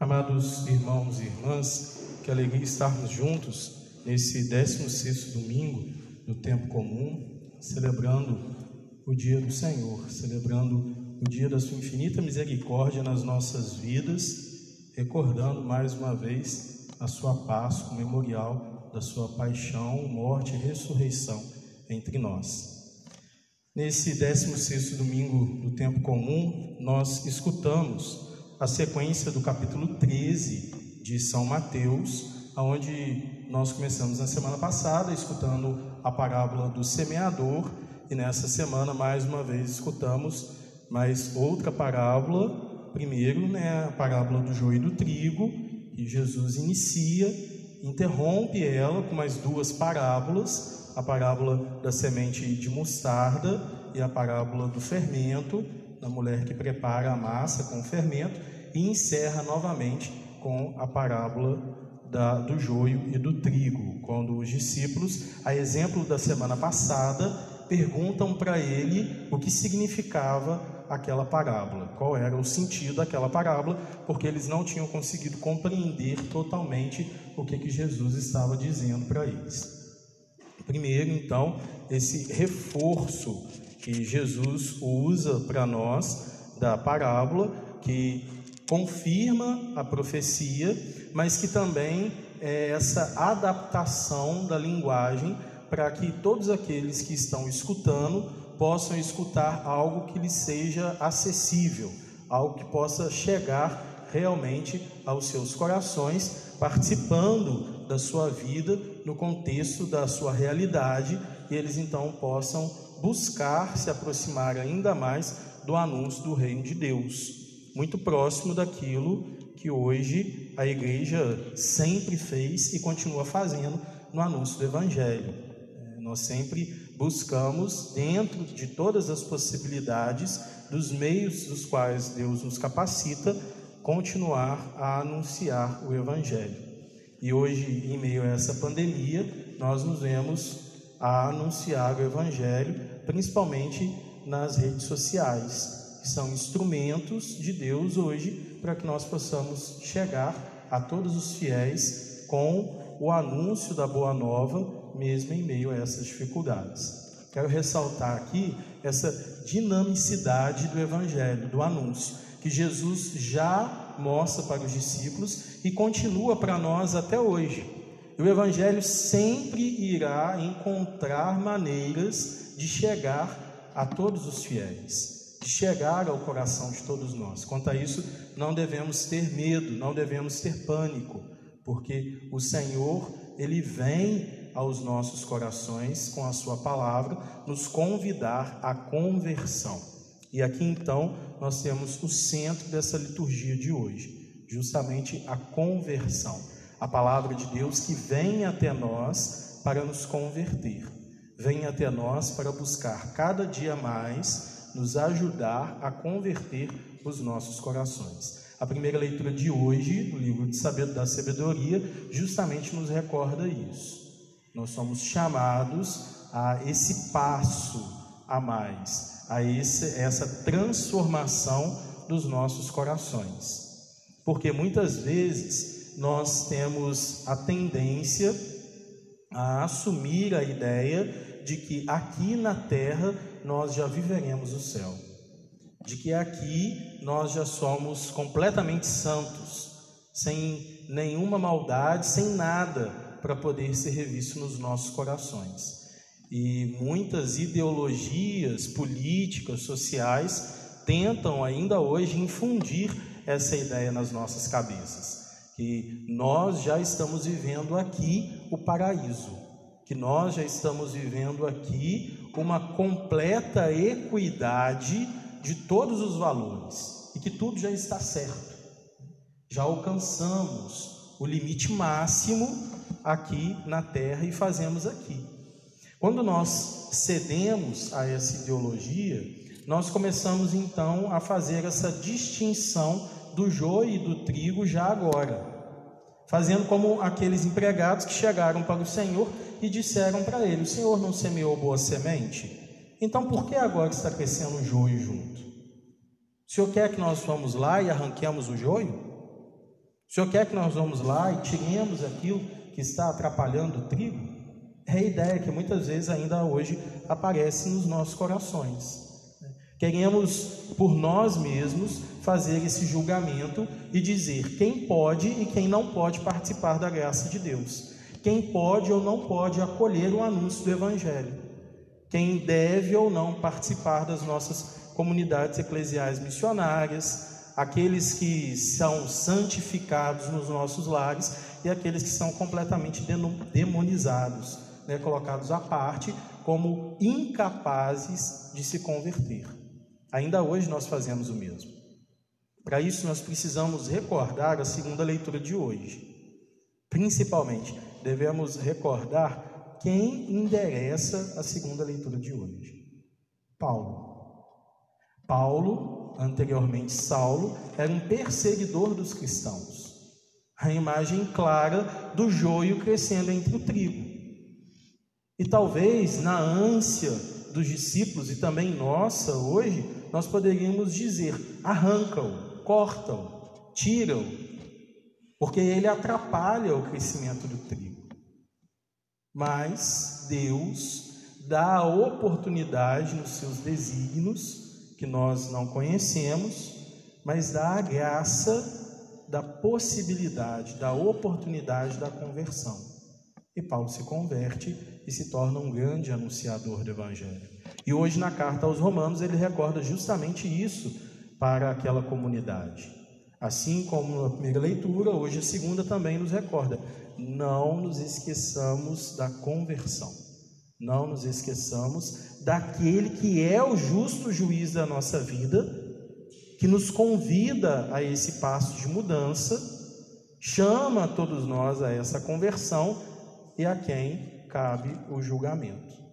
Amados irmãos e irmãs, que alegria estarmos juntos nesse 16 domingo do tempo comum, celebrando o dia do Senhor, celebrando o dia da sua infinita misericórdia nas nossas vidas, recordando mais uma vez a sua Páscoa, o memorial da sua paixão, morte e ressurreição entre nós. Nesse 16 domingo do tempo comum, nós escutamos a sequência do capítulo 13 de São Mateus, onde nós começamos na semana passada escutando a parábola do semeador e nessa semana mais uma vez escutamos mais outra parábola, primeiro, né, a parábola do joio e do trigo, e Jesus inicia, interrompe ela com mais duas parábolas, a parábola da semente de mostarda e a parábola do fermento, da mulher que prepara a massa com o fermento, e encerra novamente com a parábola da, do joio e do trigo, quando os discípulos, a exemplo da semana passada, perguntam para ele o que significava aquela parábola, qual era o sentido daquela parábola, porque eles não tinham conseguido compreender totalmente o que, que Jesus estava dizendo para eles. Primeiro, então, esse reforço que Jesus usa para nós da parábola, que confirma a profecia, mas que também é essa adaptação da linguagem para que todos aqueles que estão escutando possam escutar algo que lhes seja acessível, algo que possa chegar realmente aos seus corações, participando da sua vida no contexto da sua realidade, e eles então possam buscar se aproximar ainda mais do anúncio do reino de Deus, muito próximo daquilo que hoje a igreja sempre fez e continua fazendo no anúncio do evangelho. É, nós sempre buscamos, dentro de todas as possibilidades, dos meios dos quais Deus nos capacita, continuar a anunciar o Evangelho. E hoje, em meio a essa pandemia, nós nos vemos a anunciar o Evangelho, principalmente nas redes sociais, que são instrumentos de Deus hoje para que nós possamos chegar a todos os fiéis com o anúncio da Boa Nova, mesmo em meio a essas dificuldades. Quero ressaltar aqui essa dinamicidade do Evangelho, do anúncio, que Jesus já mostra para os discípulos e continua para nós até hoje. O Evangelho sempre irá encontrar maneiras de chegar a todos os fiéis, de chegar ao coração de todos nós. Quanto a isso, não devemos ter medo, não devemos ter pânico, porque o Senhor, Ele vem aos nossos corações com a Sua palavra, nos convidar à conversão. E aqui então nós temos o centro dessa liturgia de hoje, justamente a conversão a palavra de Deus que vem até nós para nos converter, vem até nós para buscar cada dia mais nos ajudar a converter os nossos corações. A primeira leitura de hoje, no livro de da sabedoria, justamente nos recorda isso. Nós somos chamados a esse passo a mais, a esse, essa transformação dos nossos corações. Porque muitas vezes nós temos a tendência a assumir a ideia de que aqui na terra nós já viveremos o céu, de que aqui nós já somos completamente santos, sem nenhuma maldade, sem nada para poder ser revisto nos nossos corações. E muitas ideologias políticas, sociais, tentam ainda hoje infundir essa ideia nas nossas cabeças que nós já estamos vivendo aqui o paraíso, que nós já estamos vivendo aqui uma completa equidade de todos os valores e que tudo já está certo. Já alcançamos o limite máximo aqui na terra e fazemos aqui. Quando nós cedemos a essa ideologia, nós começamos então a fazer essa distinção do joio e do trigo já agora, fazendo como aqueles empregados que chegaram para o Senhor e disseram para ele: O Senhor não semeou boa semente? Então por que agora está crescendo o joio junto? O Senhor quer que nós vamos lá e arranquemos o joio? O Senhor quer que nós vamos lá e tiremos aquilo que está atrapalhando o trigo? É a ideia que muitas vezes ainda hoje aparece nos nossos corações. Queremos, por nós mesmos, fazer esse julgamento e dizer quem pode e quem não pode participar da graça de Deus, quem pode ou não pode acolher o anúncio do Evangelho, quem deve ou não participar das nossas comunidades eclesiais missionárias, aqueles que são santificados nos nossos lares e aqueles que são completamente demonizados, né, colocados à parte como incapazes de se converter. Ainda hoje nós fazemos o mesmo. Para isso, nós precisamos recordar a segunda leitura de hoje. Principalmente, devemos recordar quem endereça a segunda leitura de hoje: Paulo. Paulo, anteriormente Saulo, era um perseguidor dos cristãos. A imagem clara do joio crescendo entre o trigo. E talvez na ânsia dos discípulos e também nossa hoje, nós poderíamos dizer: arranca-o, corta-o, tira-o, porque ele atrapalha o crescimento do trigo. Mas Deus dá a oportunidade nos seus desígnios, que nós não conhecemos, mas dá a graça da possibilidade, da oportunidade da conversão. E Paulo se converte e se torna um grande anunciador do Evangelho. E hoje, na carta aos Romanos, ele recorda justamente isso para aquela comunidade. Assim como na primeira leitura, hoje a segunda também nos recorda: não nos esqueçamos da conversão, não nos esqueçamos daquele que é o justo juiz da nossa vida, que nos convida a esse passo de mudança, chama todos nós a essa conversão e a quem cabe o julgamento.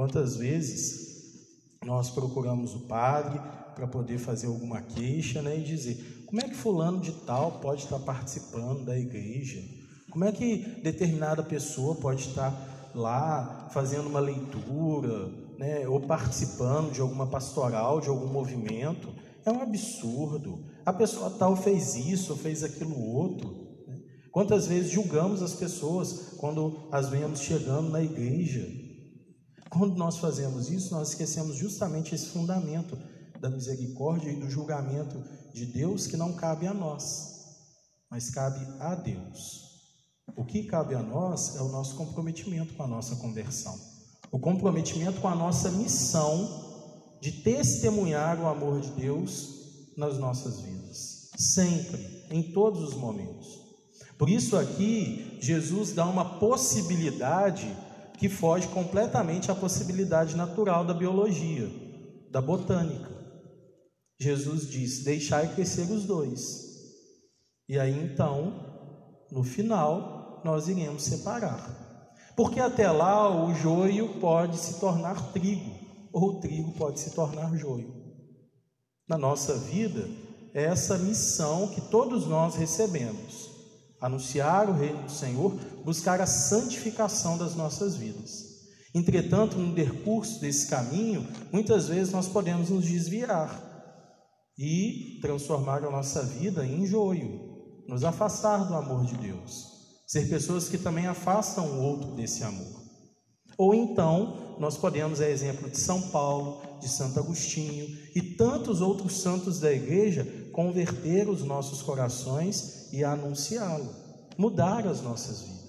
Quantas vezes nós procuramos o padre para poder fazer alguma queixa né, e dizer: como é que Fulano de Tal pode estar participando da igreja? Como é que determinada pessoa pode estar lá fazendo uma leitura, né, ou participando de alguma pastoral, de algum movimento? É um absurdo. A pessoa tal fez isso, fez aquilo outro. Quantas vezes julgamos as pessoas quando as vemos chegando na igreja? Quando nós fazemos isso, nós esquecemos justamente esse fundamento da misericórdia e do julgamento de Deus que não cabe a nós, mas cabe a Deus. O que cabe a nós é o nosso comprometimento com a nossa conversão, o comprometimento com a nossa missão de testemunhar o amor de Deus nas nossas vidas, sempre, em todos os momentos. Por isso aqui Jesus dá uma possibilidade que foge completamente à possibilidade natural da biologia, da botânica. Jesus diz: "Deixai crescer os dois". E aí então, no final, nós iremos separar. Porque até lá o joio pode se tornar trigo, ou o trigo pode se tornar joio. Na nossa vida, é essa missão que todos nós recebemos anunciar o reino do Senhor, buscar a santificação das nossas vidas. Entretanto, no decurso desse caminho, muitas vezes nós podemos nos desviar e transformar a nossa vida em joio, nos afastar do amor de Deus, ser pessoas que também afastam o outro desse amor. Ou então, nós podemos, a exemplo de São Paulo, de Santo Agostinho e tantos outros santos da igreja, converter os nossos corações e anunciá-lo, mudar as nossas vidas.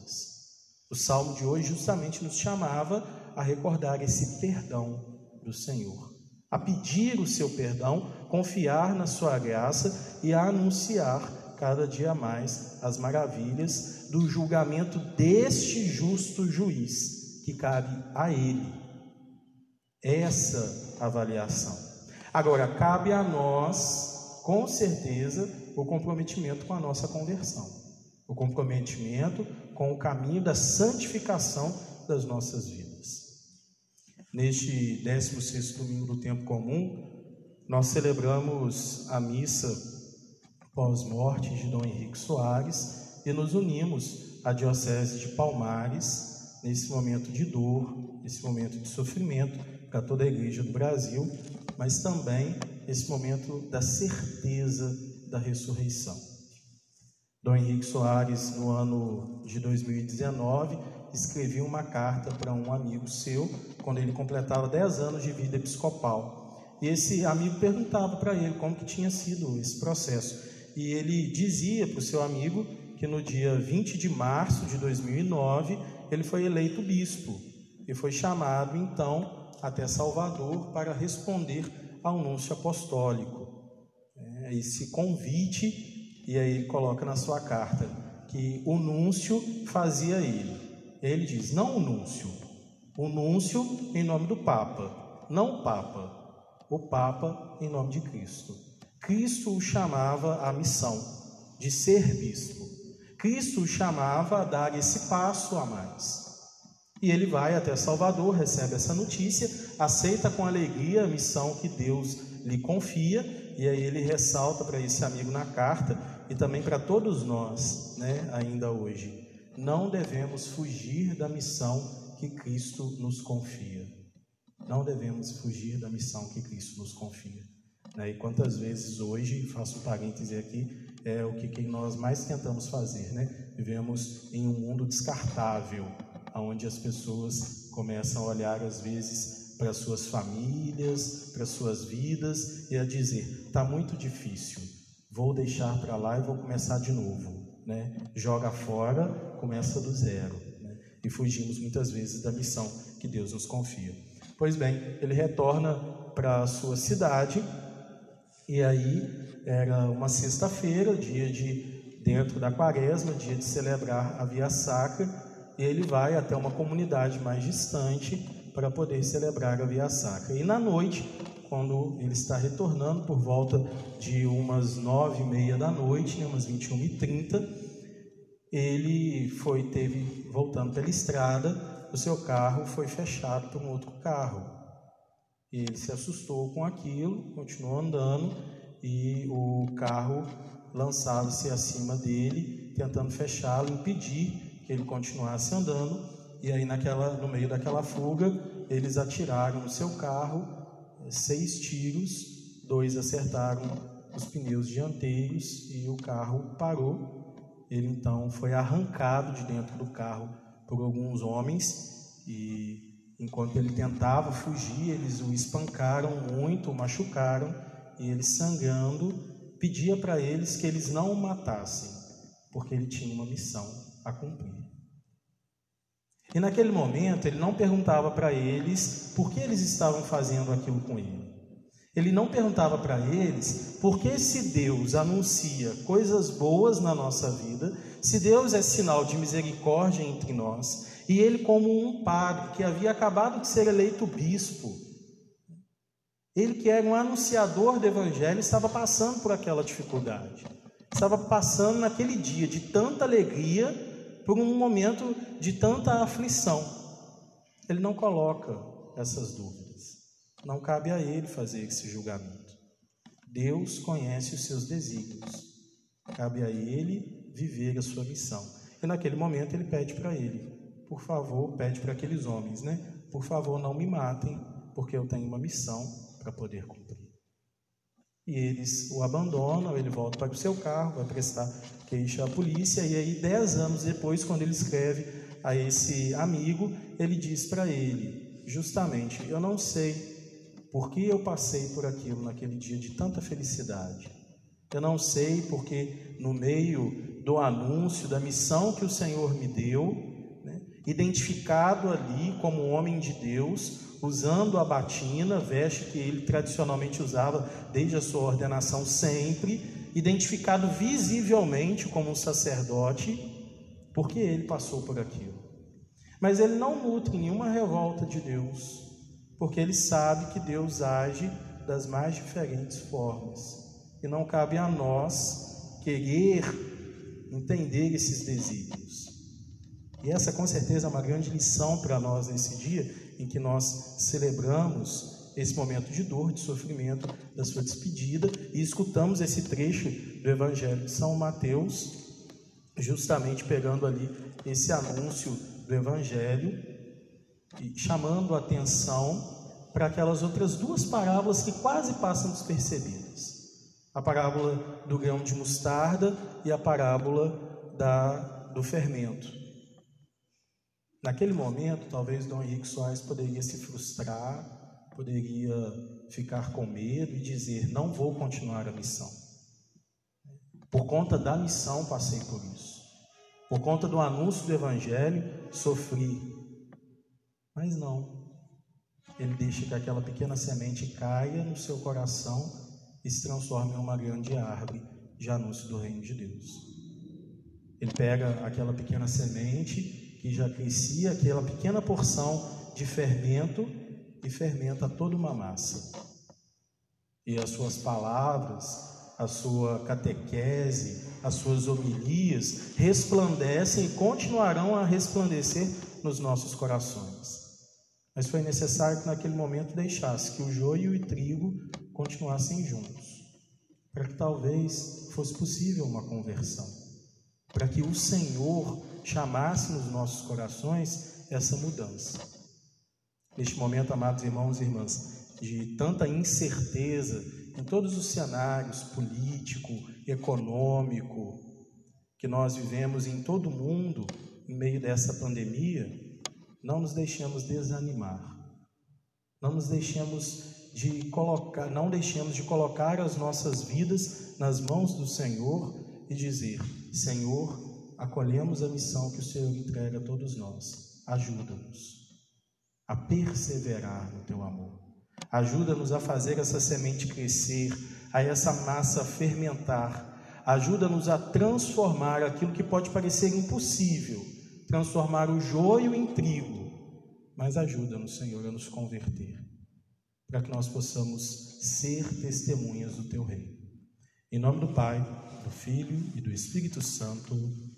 O salmo de hoje justamente nos chamava a recordar esse perdão do Senhor, a pedir o seu perdão, confiar na sua graça e a anunciar cada dia mais as maravilhas do julgamento deste justo juiz que cabe a ele. Essa avaliação. Agora, cabe a nós, com certeza, o comprometimento com a nossa conversão, o comprometimento com o caminho da santificação das nossas vidas. Neste 16 domingo do tempo comum, nós celebramos a missa pós-morte de Dom Henrique Soares e nos unimos à Diocese de Palmares nesse momento de dor, nesse momento de sofrimento para toda a igreja do Brasil, mas também nesse momento da certeza da ressurreição. Dom Henrique Soares, no ano de 2019, escrevia uma carta para um amigo seu, quando ele completava 10 anos de vida episcopal. E esse amigo perguntava para ele como que tinha sido esse processo. E ele dizia para o seu amigo que no dia 20 de março de 2009 ele foi eleito bispo e foi chamado então até Salvador para responder ao anúncio apostólico. É, esse convite, e aí ele coloca na sua carta que o núncio fazia ele. Ele diz: não o núncio, o núncio em nome do Papa, não o Papa, o Papa em nome de Cristo. Cristo o chamava à missão de ser bispo. Cristo o chamava a dar esse passo a mais. E ele vai até Salvador, recebe essa notícia, aceita com alegria a missão que Deus lhe confia, e aí ele ressalta para esse amigo na carta e também para todos nós, né, ainda hoje. Não devemos fugir da missão que Cristo nos confia. Não devemos fugir da missão que Cristo nos confia. Né? E quantas vezes hoje, faço um parêntese aqui, é o que, nós mais tentamos fazer, né? Vivemos em um mundo descartável, onde as pessoas começam a olhar às vezes para suas famílias, para suas vidas e a dizer: está muito difícil, vou deixar para lá e vou começar de novo, né? Joga fora, começa do zero, né? e fugimos muitas vezes da missão que Deus nos confia. Pois bem, ele retorna para a sua cidade e aí era uma sexta-feira, dia de dentro da quaresma, dia de celebrar a Via Sacra ele vai até uma comunidade mais distante para poder celebrar a Via Sacra. E na noite, quando ele está retornando por volta de umas nove e meia da noite, né, umas 21 e 30, ele foi, teve, voltando pela estrada, o seu carro foi fechado por um outro carro. Ele se assustou com aquilo, continuou andando e o carro lançava-se acima dele, tentando fechá-lo, impedir que ele continuasse andando. E aí, naquela, no meio daquela fuga, eles atiraram no seu carro eh, seis tiros, dois acertaram os pneus dianteiros e o carro parou. Ele então foi arrancado de dentro do carro por alguns homens e enquanto ele tentava fugir, eles o espancaram muito, o machucaram e ele sangrando pedia para eles que eles não o matassem, porque ele tinha uma missão a cumprir. E naquele momento ele não perguntava para eles por que eles estavam fazendo aquilo com ele. Ele não perguntava para eles por que se Deus anuncia coisas boas na nossa vida, se Deus é sinal de misericórdia entre nós, e ele como um padre que havia acabado de ser eleito bispo, ele que era um anunciador do evangelho estava passando por aquela dificuldade. Estava passando naquele dia de tanta alegria por um momento de tanta aflição. Ele não coloca essas dúvidas. Não cabe a ele fazer esse julgamento. Deus conhece os seus desígnios. Cabe a ele viver a sua missão. E naquele momento ele pede para ele, por favor, pede para aqueles homens, né? Por favor, não me matem, porque eu tenho uma missão para poder cumprir. E eles o abandonam, ele volta para o seu carro, vai prestar queixa à polícia, e aí, dez anos depois, quando ele escreve a esse amigo, ele diz para ele, justamente, eu não sei por que eu passei por aquilo naquele dia de tanta felicidade. Eu não sei porque no meio do anúncio da missão que o Senhor me deu, né, identificado ali como homem de Deus, usando a batina, veste que ele tradicionalmente usava desde a sua ordenação sempre, identificado visivelmente como um sacerdote, porque ele passou por aquilo. Mas ele não nutre nenhuma revolta de Deus, porque ele sabe que Deus age das mais diferentes formas. E não cabe a nós querer entender esses desígnios. E essa com certeza é uma grande lição para nós nesse dia em que nós celebramos esse momento de dor, de sofrimento da sua despedida e escutamos esse trecho do Evangelho de São Mateus, justamente pegando ali esse anúncio do Evangelho e chamando a atenção para aquelas outras duas parábolas que quase passam despercebidas. A parábola do grão de mostarda e a parábola da, do fermento. Naquele momento, talvez Dom Henrique Soares poderia se frustrar, poderia ficar com medo e dizer: Não vou continuar a missão. Por conta da missão, passei por isso. Por conta do anúncio do Evangelho, sofri. Mas não. Ele deixa que aquela pequena semente caia no seu coração e se transforme em uma grande árvore de anúncio do reino de Deus. Ele pega aquela pequena semente que já crescia, aquela pequena porção de fermento e fermenta toda uma massa. E as suas palavras, a sua catequese, as suas homilias resplandecem e continuarão a resplandecer nos nossos corações. Mas foi necessário que naquele momento deixasse que o joio e o trigo continuassem juntos, para que talvez fosse possível uma conversão, para que o Senhor chamasse nos nossos corações essa mudança. Neste momento, amados irmãos e irmãs, de tanta incerteza em todos os cenários político, econômico que nós vivemos em todo o mundo em meio dessa pandemia, não nos deixemos desanimar. Não nos deixemos de colocar, não deixemos de colocar as nossas vidas nas mãos do Senhor e dizer: Senhor, acolhemos a missão que o Senhor entrega a todos nós. Ajuda-nos a perseverar no teu amor. Ajuda-nos a fazer essa semente crescer, a essa massa fermentar. Ajuda-nos a transformar aquilo que pode parecer impossível, transformar o joio em trigo. Mas ajuda-nos, Senhor, a nos converter, para que nós possamos ser testemunhas do teu reino. Em nome do Pai, do Filho e do Espírito Santo.